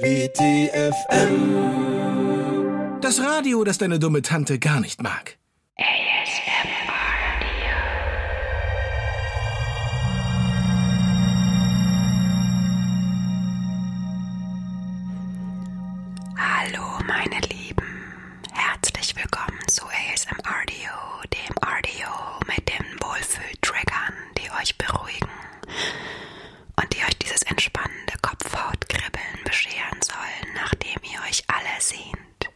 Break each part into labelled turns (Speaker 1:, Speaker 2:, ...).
Speaker 1: WTFM. Das Radio, das deine dumme Tante gar nicht mag.
Speaker 2: Hallo meine Lieben, herzlich willkommen zu ASM Radio, dem Radio mit den Wohlfühl-Triggern, die euch beruhigen und die euch dieses entspannende Kopfhautkribbeln bescheren sollen, nachdem ihr euch alle sehnt.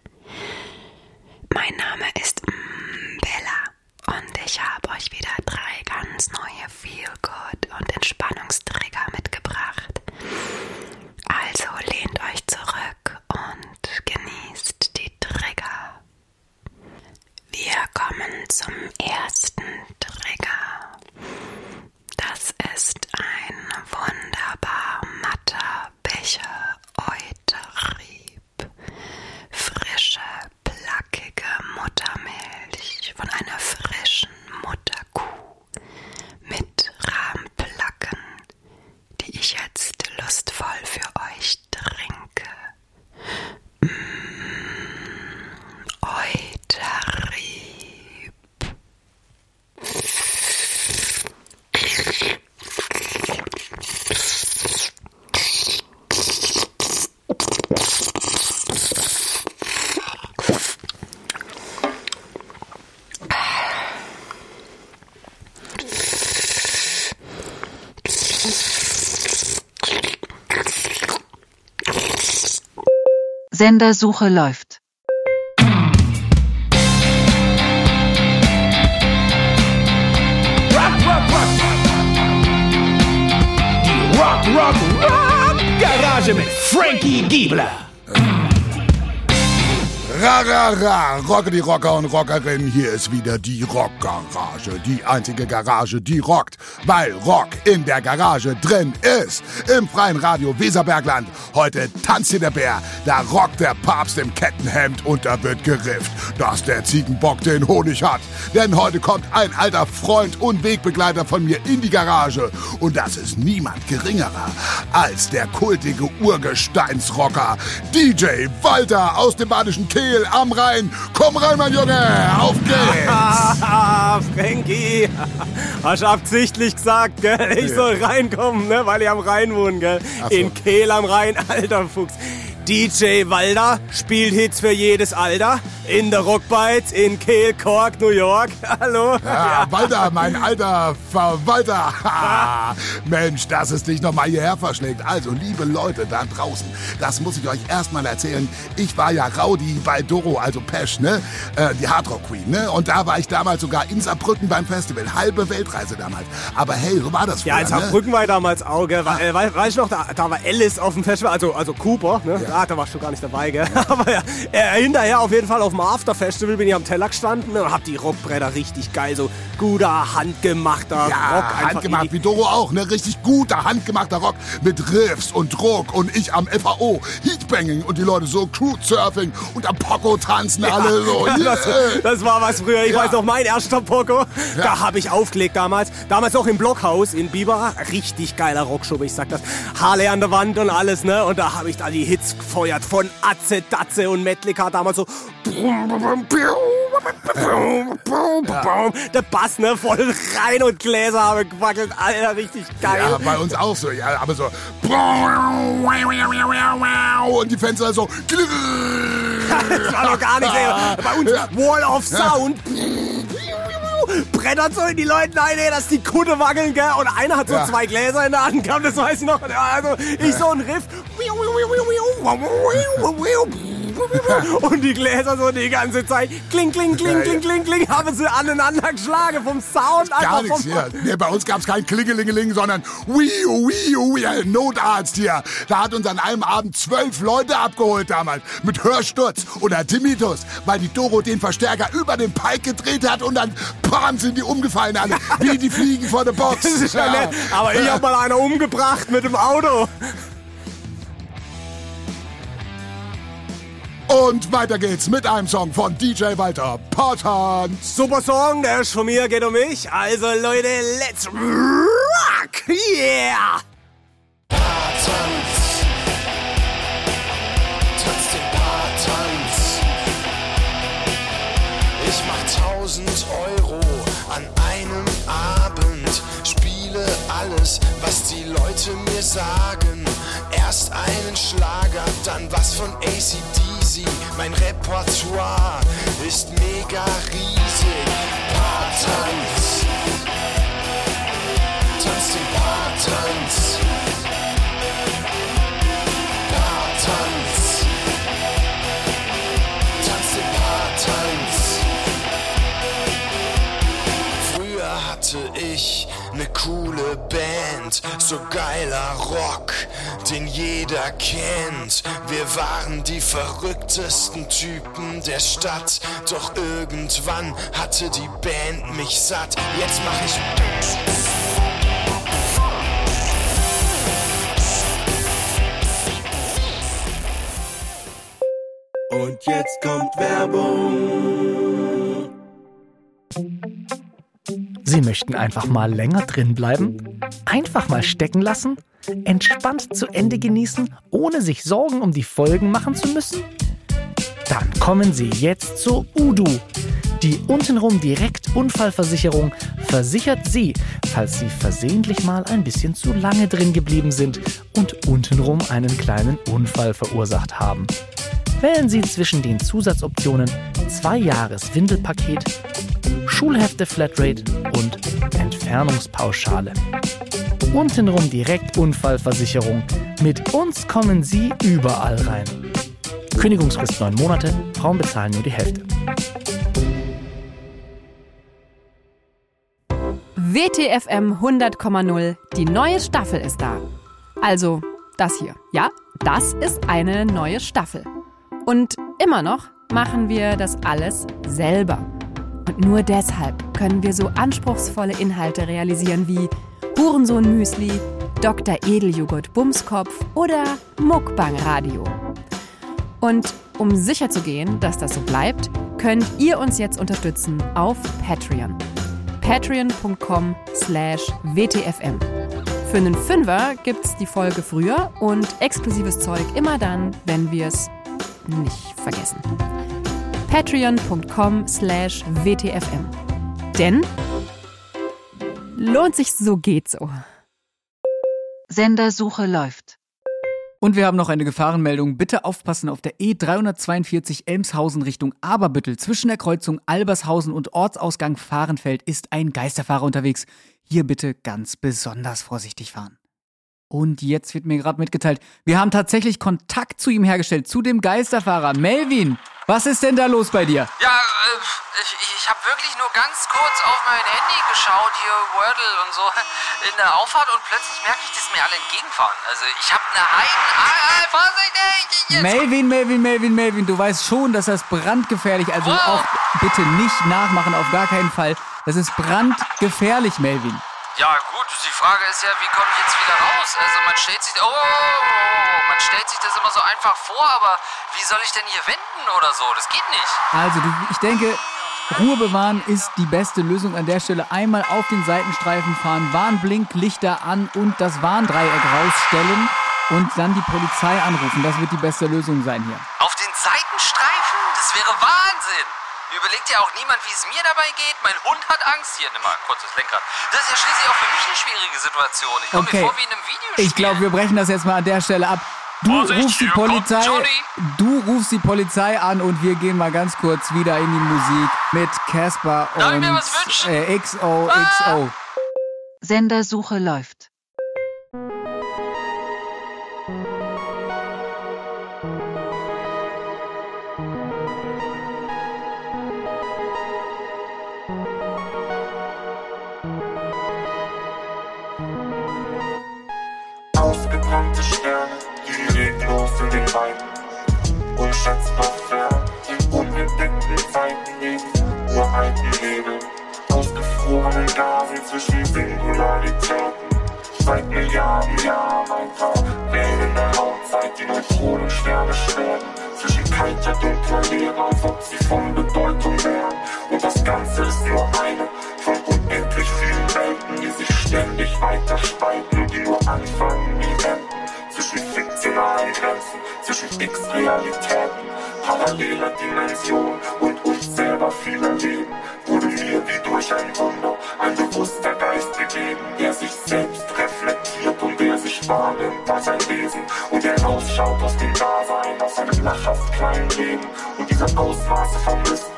Speaker 2: Mein Name ist mm, Bella und ich habe euch wieder drei ganz neue Feel-Good und Entspannungstrigger mitgebracht. Also lehnt euch zurück und genießt die Trigger. Wir kommen zum ersten Trigger. Das ist ein wunderbar matter Becher Euterieb. Frische, plackige Muttermilch von einer frischen Mutterkuh mit Rahmplacken, die ich jetzt lustvoll für euch trinke. Mm, Euterieb.
Speaker 3: Sendersuche läuft.
Speaker 1: Rock, rock, rock. Die Rock, Rock, Rock Garage mit Frankie Giebler.
Speaker 4: Ra, ra, ra, rocke die Rocker und Rockerinnen, hier ist wieder die Rockgarage. Die einzige Garage, die rockt, weil Rock in der Garage drin ist. Im freien Radio Weserbergland. Heute tanzt hier der Bär, da rockt der Papst im Kettenhemd und da wird gerifft, dass der Ziegenbock den Honig hat. Denn heute kommt ein alter Freund und Wegbegleiter von mir in die Garage. Und das ist niemand geringerer als der kultige Urgesteinsrocker DJ Walter aus dem badischen Kehl am Rhein. Komm rein, mein Junge, auf geht's!
Speaker 5: Ah, Frankie, hast absichtlich gesagt, gell? Ich soll reinkommen, ne? weil ich am Rhein wohne, gell?
Speaker 4: So.
Speaker 5: In Kehl am Rhein, alter Fuchs. DJ Walder spielt Hits für jedes Alter. In der Rockbites in Kehl, Cork, New York. Hallo?
Speaker 4: Ja, Walter, mein alter Verwalter. Mensch, dass es dich nochmal hierher verschlägt. Also, liebe Leute da draußen, das muss ich euch erstmal erzählen. Ich war ja Rowdy bei Doro, also Pesch, ne? Äh, die Hardrock Queen, ne? Und da war ich damals sogar in Saarbrücken beim Festival. Halbe Weltreise damals. Aber hey, so war das
Speaker 5: Ja, in
Speaker 4: früher, ne?
Speaker 5: Saarbrücken war ich damals auch? War, äh, wei- weißt du noch, da, da war Alice auf dem Festival, also, also Cooper, ne? Ja. Da warst du gar nicht dabei, gell? Aber ja, hinterher auf jeden Fall auf dem After-Festival bin ich am Teller gestanden und hab die Rockbretter richtig geil, so guter, handgemachter
Speaker 4: Ja,
Speaker 5: Rock.
Speaker 4: handgemacht, wie Doro auch, ne? Richtig guter, handgemachter Rock mit Riffs und Druck und ich am FAO, Heatbanging und die Leute so Crude-Surfing und am Poco tanzen alle so.
Speaker 5: Ja, das,
Speaker 4: yeah.
Speaker 5: das war was früher. Ich
Speaker 4: Ja.
Speaker 5: weiß noch, mein erster Poco,
Speaker 4: Ja.
Speaker 5: da habe ich aufgelegt damals. Damals auch im Blockhaus in Biber. Richtig geiler Rockschub, ich sag das. Harley an der Wand und alles, ne? Und da habe ich da die Hits gefeuert von Atze, Datze und Metlika damals so. Der Bass, ne? Voll rein und Gläser habe gewackelt. Alter, richtig geil.
Speaker 4: Ja, bei uns auch so, ja, aber so. Und die Fenster so.
Speaker 5: Das war doch gar nicht. ey. Bei uns
Speaker 4: Ja.
Speaker 5: Wall of Sound. Brettert so in die Leute rein, ey, dass die Kutte wackeln, gell? Und einer hat so
Speaker 4: Ja.
Speaker 5: zwei Gläser in der Hand gehabt, das weiß ich noch. Also ich so ein Riff. Und die Gläser so die ganze Zeit. Kling, kling, kling, kling, kling, kling. Haben sie aneinander geschlagen vom Sound.
Speaker 4: Gar nichts
Speaker 5: vom
Speaker 4: hier. Nee, bei uns gab's kein Klingelingeling, sondern Wiu, Wiu, Wiu, Notarzt hier. Da hat uns an einem Abend zwölf Leute abgeholt damals. Mit Hörsturz oder Tinnitus, weil die Doro den Verstärker über den Pike gedreht hat und dann bam, sind die umgefallen alle. Wie die Fliegen vor der Box.
Speaker 5: Das ist ja nett. Aber ich hab mal einer umgebracht mit dem Auto.
Speaker 4: Und weiter geht's mit einem Song von DJ Walter Portan.
Speaker 5: Super Song, der ist von mir, geht um mich. Also Leute, let's rock! Yeah!
Speaker 6: Patans. Tanz den Patans. Ich mach 1000 Euro. Alles, was die Leute mir sagen. Erst einen Schlager, dann was von ACDC. Mein Repertoire ist mega riesig. Paartanz. Tanz den Paartanz. Ne coole Band, so geiler Rock, den jeder kennt. Wir waren die verrücktesten Typen der Stadt, doch irgendwann hatte die Band mich satt. Jetzt mach ich
Speaker 7: Und jetzt kommt Werbung.
Speaker 8: Sie möchten einfach mal länger drin bleiben? Einfach mal stecken lassen? Entspannt zu Ende genießen, ohne sich Sorgen um die Folgen machen zu müssen? Dann kommen Sie jetzt zur Udu. Die untenrum direkt Unfallversicherung versichert Sie, falls Sie versehentlich mal ein bisschen zu lange drin geblieben sind und untenrum einen kleinen Unfall verursacht haben. Wählen Sie zwischen den Zusatzoptionen 2 Jahres Windelpaket, Schulhefte Flatrate und Entfernungspauschale. Untenrum direkt Unfallversicherung. Mit uns kommen Sie überall rein. Kündigungsfrist 9 Monate, Frauen bezahlen nur die Hälfte.
Speaker 2: WTFM 100,0, die neue Staffel ist da. Also das hier. Ja, das ist eine neue Staffel. Und immer noch machen wir das alles selber. Nur deshalb können wir so anspruchsvolle Inhalte realisieren wie Hurensohn Müsli, Dr. Edeljoghurt Bumskopf oder Muckbang Radio. Und um sicherzugehen, dass das so bleibt, könnt ihr uns jetzt unterstützen auf Patreon. Patreon.com slash WTFM. Für einen Fünfer gibt's die Folge früher und exklusives Zeug immer dann, wenn wir es nicht vergessen. Patreon.com slash WTFM. Denn lohnt sich so geht so.
Speaker 3: Sendersuche läuft.
Speaker 9: Und wir haben noch eine Gefahrenmeldung. Bitte aufpassen auf der E342 Elmshausen Richtung Aberbüttel. Zwischen der Kreuzung Albershausen und Ortsausgang Fahrenfeld ist ein Geisterfahrer unterwegs. Hier bitte ganz besonders vorsichtig fahren. Und jetzt wird mir gerade mitgeteilt, wir haben tatsächlich Kontakt zu ihm hergestellt, zu dem Geisterfahrer. Melvin, was ist denn da los bei dir?
Speaker 10: Ja, äh, ich, ich habe wirklich nur ganz kurz auf mein Handy geschaut, hier Wordle und so, in der Auffahrt und plötzlich merke ich, dass mir alle entgegenfahren. Also ich habe eine Heiden... Ah, ah, vorsichtig! Jetzt
Speaker 9: Melvin, Melvin, Melvin, Melvin, du weißt schon, dass das brandgefährlich, also
Speaker 10: Wow.
Speaker 9: auch bitte nicht nachmachen, auf gar keinen Fall. Das ist brandgefährlich, Melvin.
Speaker 10: Ja gut, die Frage ist ja, wie komme ich jetzt wieder raus? Also man stellt sich, oh, man stellt sich das immer so einfach vor, aber wie soll ich denn hier wenden oder so? Das geht nicht.
Speaker 9: Also, du, ich denke, Ruhe bewahren ist die beste Lösung an der Stelle. Einmal auf den Seitenstreifen fahren, Warnblinklichter an und das Warndreieck rausstellen und dann die Polizei anrufen. Das wird die beste Lösung sein hier.
Speaker 10: Auf den Seitenstreifen? Das wäre Wahnsinn. Überlegt ja auch niemand, wie es mir dabei geht. Mein Hund hat Angst. Hier, nimm mal kurz das Lenkrad. Das ist ja schließlich auch für mich eine schwierige Situation. Ich komme
Speaker 9: Okay.
Speaker 10: mir vor wie in einem Videospiel.
Speaker 9: Ich glaube, wir brechen das jetzt mal an der Stelle ab. Du
Speaker 10: Vorsicht,
Speaker 9: rufst die Polizei. Du rufst die Polizei an und wir gehen mal ganz kurz wieder in die Musik mit Casper und?
Speaker 10: Ah!
Speaker 9: äh, XOXO.
Speaker 3: Sendersuche läuft.
Speaker 11: Liegen uralten Nebel. Ausgefrorenen Gasen zwischen Singularitäten. Seit Milliarden Jahren ein paar Wellen in der Raumzeit, die Neutronensterne schweben. Zwischen kalter, dunkler Leere, als ob sie von Bedeutung wären. Und das Ganze ist nur eine von unendlich vielen Welten, die sich ständig weiter spalten, die nur anfangen, nie enden. Zwischen fiktionalen Grenzen, zwischen X-Realitäten, paralleler Dimensionen und uns selber viel erleben, wurde mir wie durch ein Wunder ein bewusster Geist gegeben, der sich selbst reflektiert und der sich wahrnimmt als ein Wesen. Und der rausschaut aus dem Dasein, aus seinem lachhaft kleinen Leben. Und diese Ausmaße vermisst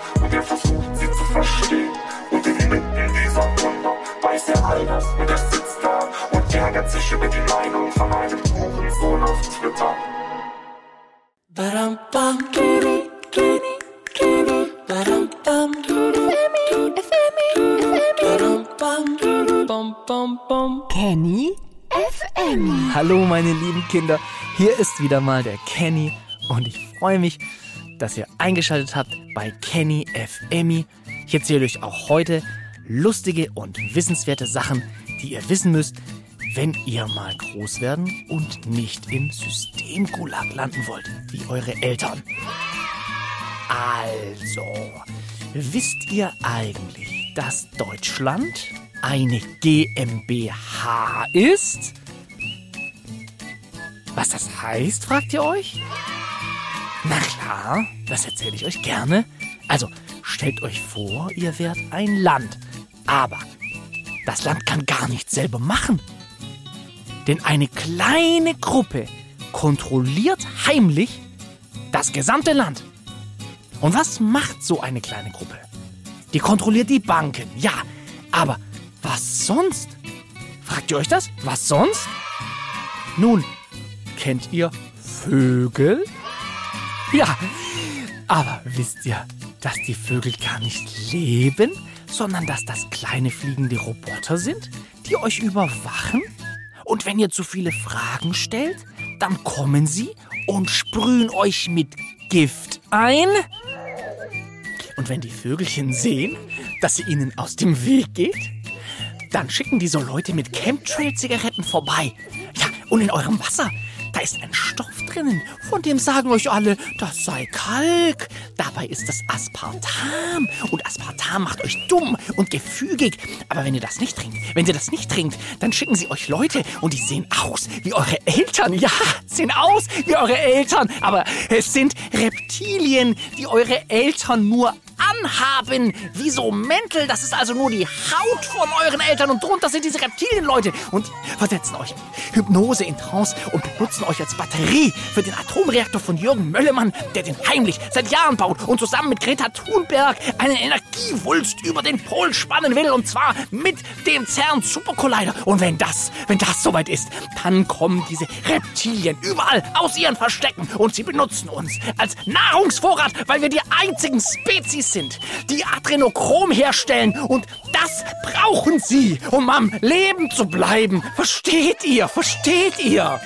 Speaker 8: Kinder, hier ist wieder mal der Kenny und ich freue mich, dass ihr eingeschaltet habt bei Kenny FMI. Ich erzähle euch auch heute lustige und wissenswerte Sachen, die ihr wissen müsst, wenn ihr mal groß werden und nicht im Systemgulag landen wollt, wie eure Eltern. Also, wisst ihr eigentlich, dass Deutschland eine GmbH ist? Was das heißt, fragt ihr euch? Na klar, das erzähle ich euch gerne. Also, stellt euch vor, ihr wärt ein Land. Aber das Land kann gar nichts selber machen. Denn eine kleine Gruppe kontrolliert heimlich das gesamte Land. Und was macht so eine kleine Gruppe? Die kontrolliert die Banken, ja. Aber was sonst? Fragt ihr euch das? Was sonst? Nun, kennt ihr Vögel? Ja, aber wisst ihr, dass die Vögel gar nicht leben, sondern dass das kleine fliegende Roboter sind, die euch überwachen? Und wenn ihr zu viele Fragen stellt, dann kommen sie und sprühen euch mit Gift ein? Und wenn die Vögelchen sehen, dass ihr ihnen aus dem Weg geht, dann schicken die so Leute mit Chemtrail-Zigaretten vorbei. Ja, und in eurem Wasser, da ist ein Stoff drinnen, von dem sagen euch alle, das sei Kalk. Dabei ist es Aspartam. Und Aspartam macht euch dumm und gefügig. Aber wenn ihr das nicht trinkt, wenn ihr das nicht trinkt, dann schicken sie euch Leute und die sehen aus wie eure Eltern. Ja, sehen aus wie eure Eltern. Aber es sind Reptilien, die eure Eltern nur anhaben, wie so Mäntel. Das ist also nur die Haut von euren Eltern und drunter sind diese Reptilienleute und versetzen euch Hypnose in Trance und benutzen euch als Batterie für den Atomreaktor von Jürgen Möllemann, der den heimlich seit Jahren baut und zusammen mit Greta Thunberg einen Energiewulst über den Pol spannen will und zwar mit dem CERN Supercollider. Und wenn das, wenn das soweit ist, dann kommen diese Reptilien überall aus ihren Verstecken und sie benutzen uns als Nahrungsvorrat, weil wir die einzigen Spezies sind, die Adrenochrom herstellen und das brauchen sie, um am Leben zu bleiben. Versteht ihr? Versteht ihr?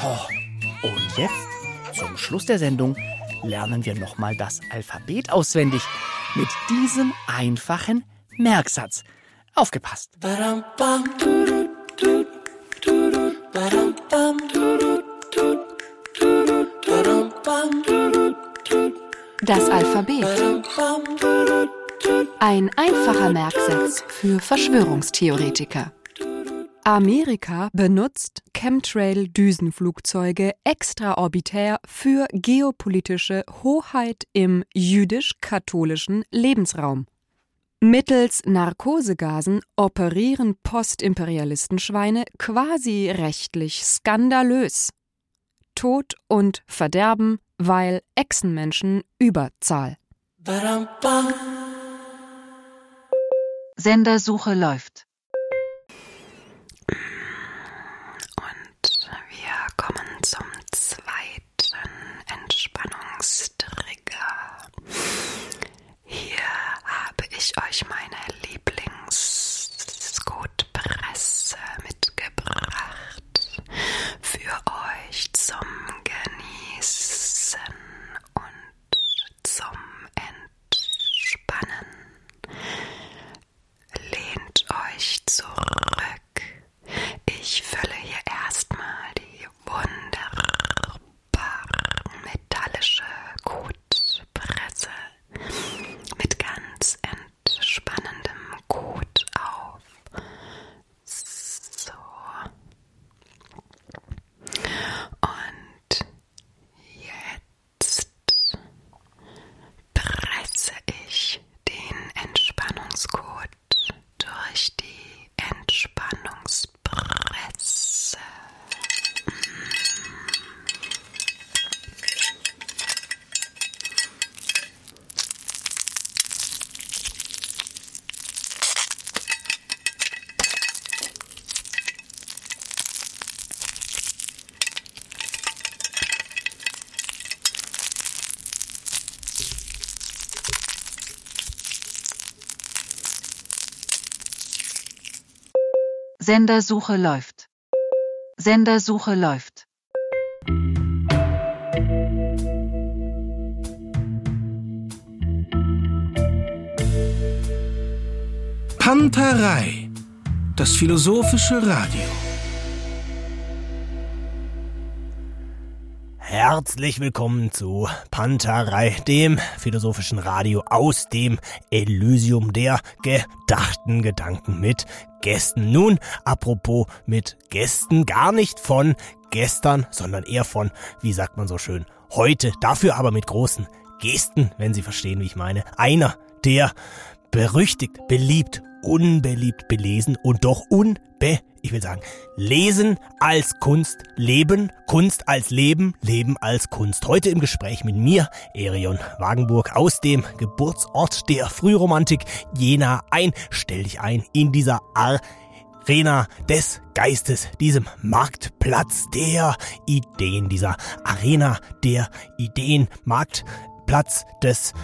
Speaker 8: So, und jetzt, zum Schluss der Sendung, lernen wir nochmal das Alphabet auswendig mit diesem einfachen Merksatz. Aufgepasst.
Speaker 12: Das Alphabet. Ein einfacher Merksatz für Verschwörungstheoretiker. Amerika benutzt Chemtrail-Düsenflugzeuge extraorbitär für geopolitische Hoheit im jüdisch-katholischen Lebensraum. Mittels Narkosegasen operieren Postimperialistenschweine quasi rechtlich skandalös. Tod und Verderben, weil Echsenmenschen Überzahl.
Speaker 3: Sendersuche läuft.
Speaker 2: Und wir kommen zum zweiten Entspannungstrigger. Hier habe ich euch meine Lieblings-Skotpresse mitgebracht. Für euch zum Genießen und zum Entspannen. Lehnt euch
Speaker 3: Sendersuche läuft. Sendersuche läuft.
Speaker 1: Panterei. Das philosophische Radio.
Speaker 5: Herzlich willkommen zu Panterei, dem philosophischen Radio aus dem Elysium der gedachten Gedanken mit Gästen. Nun, apropos mit Gästen, gar nicht von gestern, sondern eher von, wie sagt man so schön, heute. Dafür aber mit großen Gesten, wenn Sie verstehen, wie ich meine. Einer, der berüchtigt, beliebt, unbeliebt, belesen und doch unbe, ich will sagen, lesen als Kunst, leben, Kunst als Leben, Leben als Kunst. Heute im Gespräch mit mir, Erion Wagenburg, aus dem Geburtsort der Frühromantik Jena ein. Stell dich ein in dieser Arena des Geistes, diesem Marktplatz der Ideen, dieser Arena der Ideen, Marktplatz des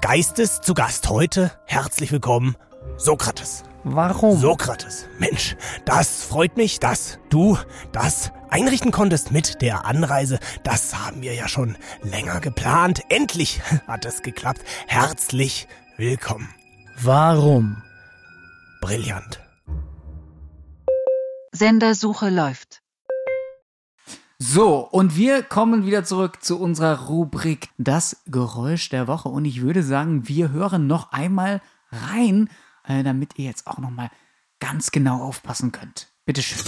Speaker 5: Geistes zu Gast heute. Herzlich willkommen, Sokrates.
Speaker 8: Warum?
Speaker 5: Sokrates. Mensch, das freut mich, dass du das einrichten konntest mit der Anreise. Das haben wir ja schon länger geplant. Endlich hat es geklappt. Herzlich willkommen.
Speaker 8: Warum?
Speaker 5: Brillant.
Speaker 3: Sendersuche läuft.
Speaker 9: So, und wir kommen wieder zurück zu unserer Rubrik Das Geräusch der Woche. Und ich würde sagen, wir hören noch einmal rein, äh, damit ihr jetzt auch noch mal ganz genau aufpassen könnt. Bitteschön.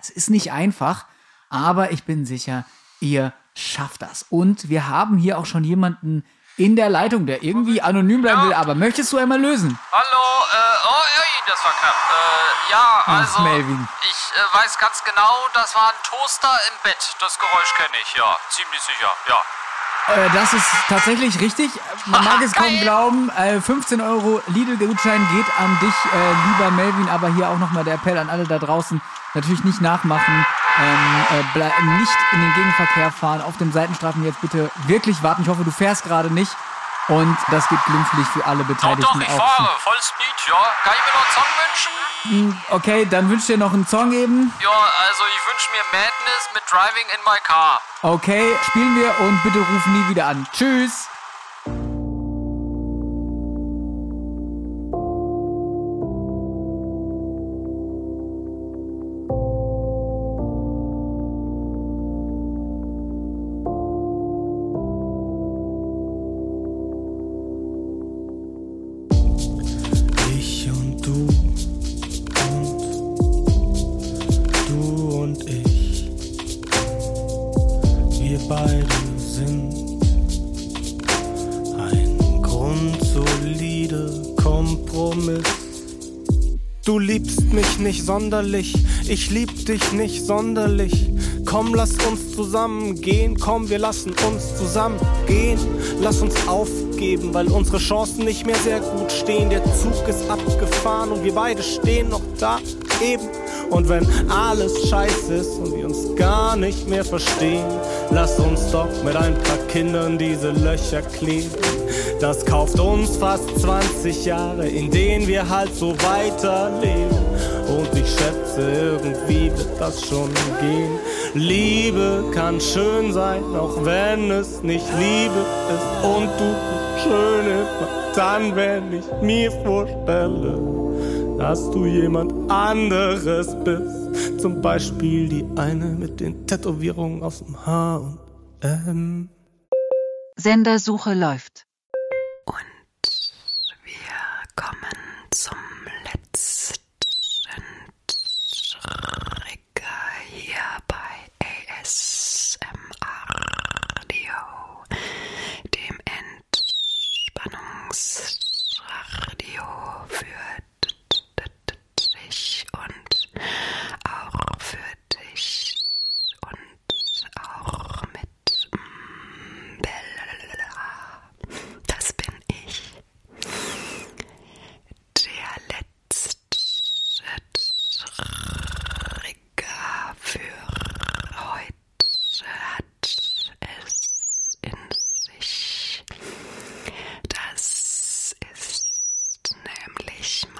Speaker 9: Es ist nicht einfach, aber ich bin sicher, ihr schafft das. Und wir haben hier auch schon jemanden in der Leitung, der irgendwie anonym bleiben will. Aber möchtest du einmal lösen?
Speaker 10: Hallo, äh, oh, ey, das war knapp. Äh, ja,
Speaker 9: Ach,
Speaker 10: also,
Speaker 9: Melvin.
Speaker 10: ich äh, weiß ganz genau, das war ein Toaster im Bett. Das Geräusch kenne ich, ja, ziemlich sicher, ja.
Speaker 9: Äh, das ist tatsächlich richtig. Man mag es kaum glauben. Äh, 15 Euro Lidl-Gutschein geht an dich, äh, lieber Melvin. Aber hier auch nochmal der Appell an alle da draußen. Natürlich nicht nachmachen. Ähm, äh, nicht in den Gegenverkehr fahren. Auf den Seitenstrafen jetzt bitte wirklich warten. Ich hoffe, du fährst gerade nicht. Und das geht glimpflich für alle
Speaker 10: Doch,
Speaker 9: Beteiligten
Speaker 10: doch, ich
Speaker 9: auch.
Speaker 10: fahre, Vollspeed, ja. Kann ich mir noch einen Song wünschen?
Speaker 9: Hm, Okay, dann wünsch dir noch einen Song eben.
Speaker 10: Ja, also ich wünsche mir Madness mit Driving in My Car.
Speaker 9: Okay, spielen wir und bitte ruf nie wieder an. Tschüss.
Speaker 13: Liebst mich nicht sonderlich, ich lieb dich nicht sonderlich. Komm, lass uns zusammen gehen, komm, wir lassen uns zusammen gehen. Lass uns aufgeben, weil unsere Chancen nicht mehr sehr gut stehen. Der Zug ist abgefahren und wir beide stehen noch da eben. Und wenn alles scheiße ist und wir uns gar nicht mehr verstehen, lass uns doch mit ein paar Kindern diese Löcher kleben. Das kauft uns fast 20 Jahre, in denen wir halt so weiterleben. Und ich schätze, irgendwie wird das schon gehen. Liebe kann schön sein, auch wenn es nicht Liebe ist. Und du bist schön immer dann, wenn ich mir vorstelle, dass du jemand anderes bist. Zum Beispiel die eine mit den Tätowierungen aus dem Haar und.
Speaker 3: Sendersuche läuft.
Speaker 14: します。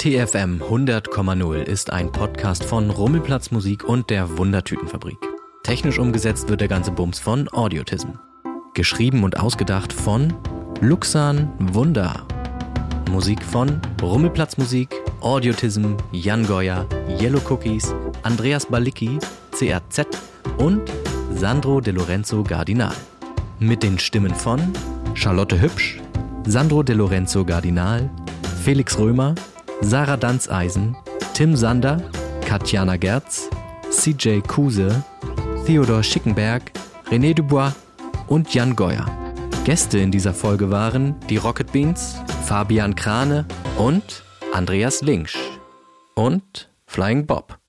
Speaker 15: WTFM 100,0 ist ein Podcast von Rummelplatz Musik und der Wundertütenfabrik. Technisch umgesetzt wird der ganze Bums von Audiotism. Geschrieben und ausgedacht von Luxan Wunder. Musik von Rummelplatz Musik, Audiotism, Jan Goya, Yellow Cookies, Andreas Balicki, CRZ und Sandro De Lorenzo Gardinal. Mit den Stimmen von Charlotte Hübsch, Sandro De Lorenzo Gardinal, Felix Römer, Sarah Danzeisen, Tim Sander, Katjana Gerz, CJ Kuse, Theodor Schickenberg, René Dubois und Jan Goyer. Gäste in dieser Folge waren die Rocket Beans, Fabian Krane und Andreas Linksch und Flying Bob.